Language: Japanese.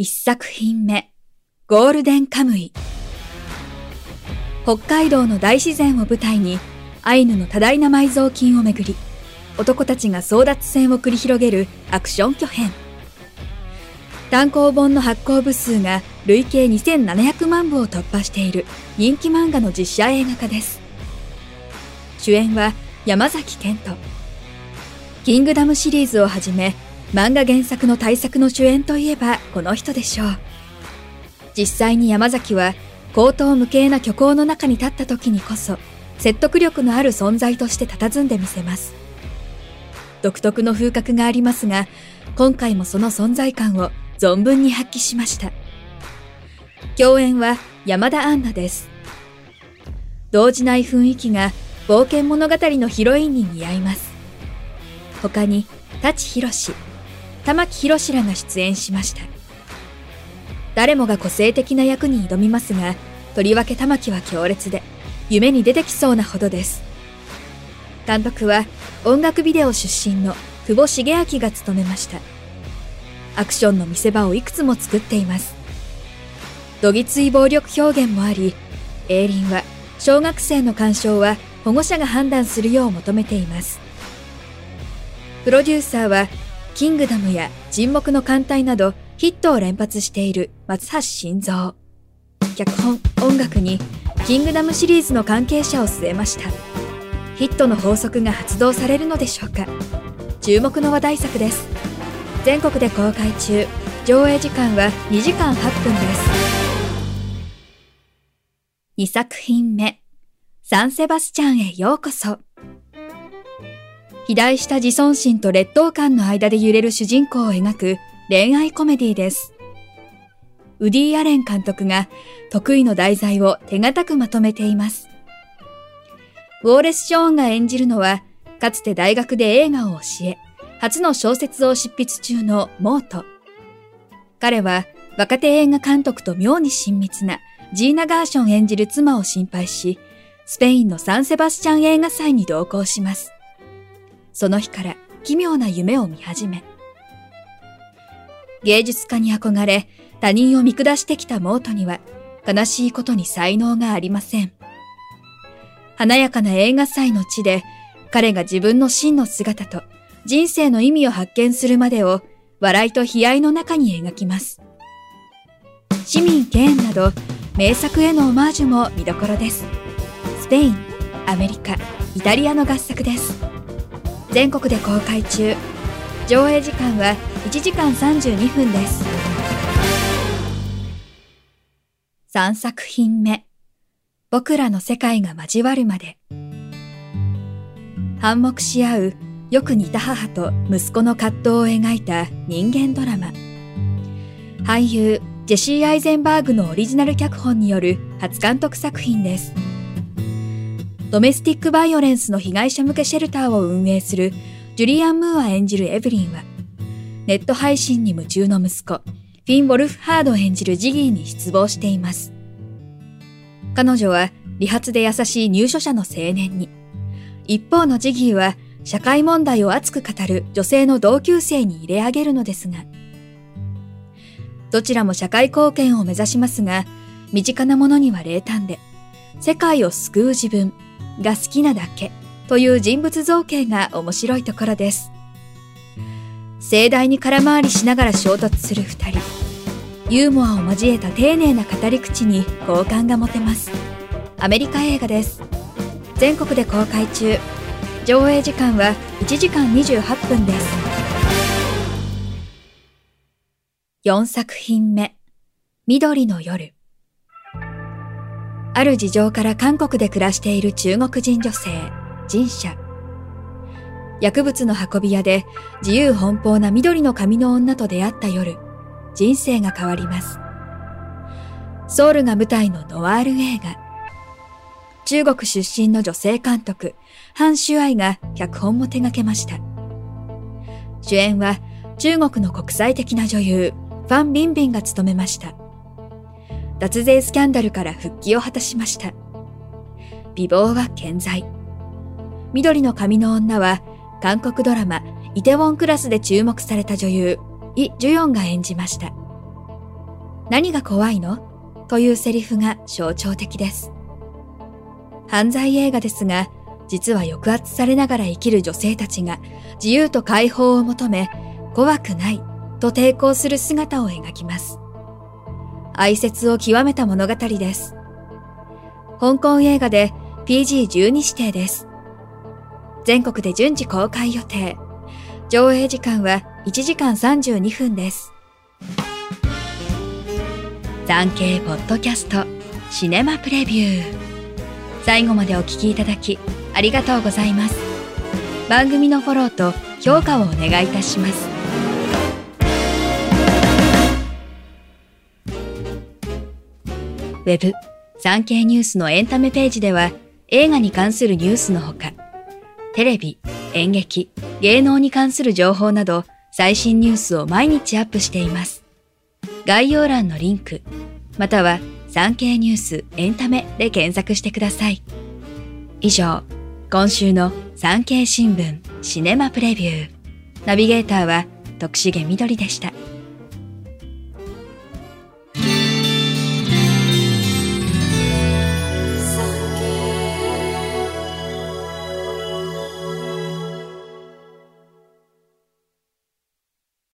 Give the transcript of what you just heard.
1作品目ゴールデンカムイ。北海道の大自然を舞台にアイヌの多大な埋蔵金をめぐり男たちが争奪戦を繰り広げるアクション巨編。単行本の発行部数が累計2700万部を突破している人気漫画の実写映画化です。主演は山崎賢人。キングダムシリーズをはじめ漫画原作の大作の主演といえばこの人でしょう。実際に山崎は高等無形な虚構の中に立った時にこそ説得力のある存在として佇んでみせます。独特の風格がありますが今回もその存在感を存分に発揮しました。共演は山田杏奈です。動じない雰囲気が冒険物語のヒロインに似合います。他に舘ひろし玉木宏らが出演しました。誰もが個性的な役に挑みますがとりわけ玉木は強烈で夢に出てきそうなほどです。監督は音楽ビデオ出身の久保茂明が務めました。アクションの見せ場をいくつも作っています。どぎつい暴力表現もあり映林は小学生の鑑賞は保護者が判断するよう求めています。プロデューサーはキングダムや沈黙の艦隊などヒットを連発している松橋晋三。脚本音楽にキングダムシリーズの関係者を据えました。ヒットの法則が発動されるのでしょうか。注目の話題作です。全国で公開中。上映時間は2時間8分です。2作品目サンセバスチャンへようこそ。肥大した自尊心と劣等感の間で揺れる主人公を描く恋愛コメディです。ウディ・アレン監督が得意の題材を手堅くまとめています。ウォーレス・ショーンが演じるのは、かつて大学で映画を教え、初の小説を執筆中のモート。彼は若手映画監督と妙に親密なジーナ・ガーション演じる妻を心配し、スペインのサンセバスチャン映画祭に同行します。その日から奇妙な夢を見始め、芸術家に憧れ他人を見下してきたモートには悲しいことに才能がありません。華やかな映画祭の地で彼が自分の真の姿と人生の意味を発見するまでを笑いと悲哀の中に描きます。市民ケーンなど名作へのオマージュも見どころです。スペイン、アメリカ、イタリアの合作です。全国で公開中。上映時間は1時間32分です。3作品目。僕らの世界が交わるまで。反目し合うよく似た母と息子の葛藤を描いた人間ドラマ。俳優ジェシー・アイゼンバーグのオリジナル脚本による初監督作品です。ドメスティックバイオレンスの被害者向けシェルターを運営するジュリアン・ムーア演じるエブリンは、ネット配信に夢中の息子、フィン・ウォルフハード演じるジギーに失望しています。彼女は理髪で優しい入所者の青年に、一方のジギーは社会問題を熱く語る女性の同級生に入れ上げるのですが、どちらも社会貢献を目指しますが、身近なものには冷淡で、世界を救う自分が好きなだけという人物造形が面白いところです。盛大に空回りしながら衝突する二人。ユーモアを交えた丁寧な語り口に好感が持てます。アメリカ映画です。全国で公開中。上映時間は1時間28分です。4作品目。緑の夜。ある事情から韓国で暮らしている中国人女性。神社。薬物の運び屋で自由奔放な緑の髪の女と出会った夜、人生が変わります。ソウルが舞台のノワール映画。中国出身の女性監督、ハン・シュアイが脚本も手掛けました。主演は中国の国際的な女優、ファン・ビンビンが務めました。脱税スキャンダルから復帰を果たしました。美貌は健在。緑の髪の女は韓国ドラマイテウォンクラスで注目された女優、イ・ジュヨンが演じました。何が怖いの？というセリフが象徴的です。犯罪映画ですが、実は抑圧されながら生きる女性たちが自由と解放を求め、怖くないと抵抗する姿を描きます。愛説を極めた物語です。香港映画で PG12 指定です。全国で順次公開予定。上映時間は1時間32分です。産経ポッドキャストシネマプレビュー。最後までお聞きいただきありがとうございます。番組のフォローと評価をお願いいたします。ウェブ、産経ニュースのエンタメページでは映画に関するニュースのほか、テレビ、演劇、芸能に関する情報など最新ニュースを毎日アップしています。概要欄のリンク、または産経ニュースエンタメで検索してください。以上、今週の産経新聞シネマプレビュー。ナビゲーターは徳重みどりでした。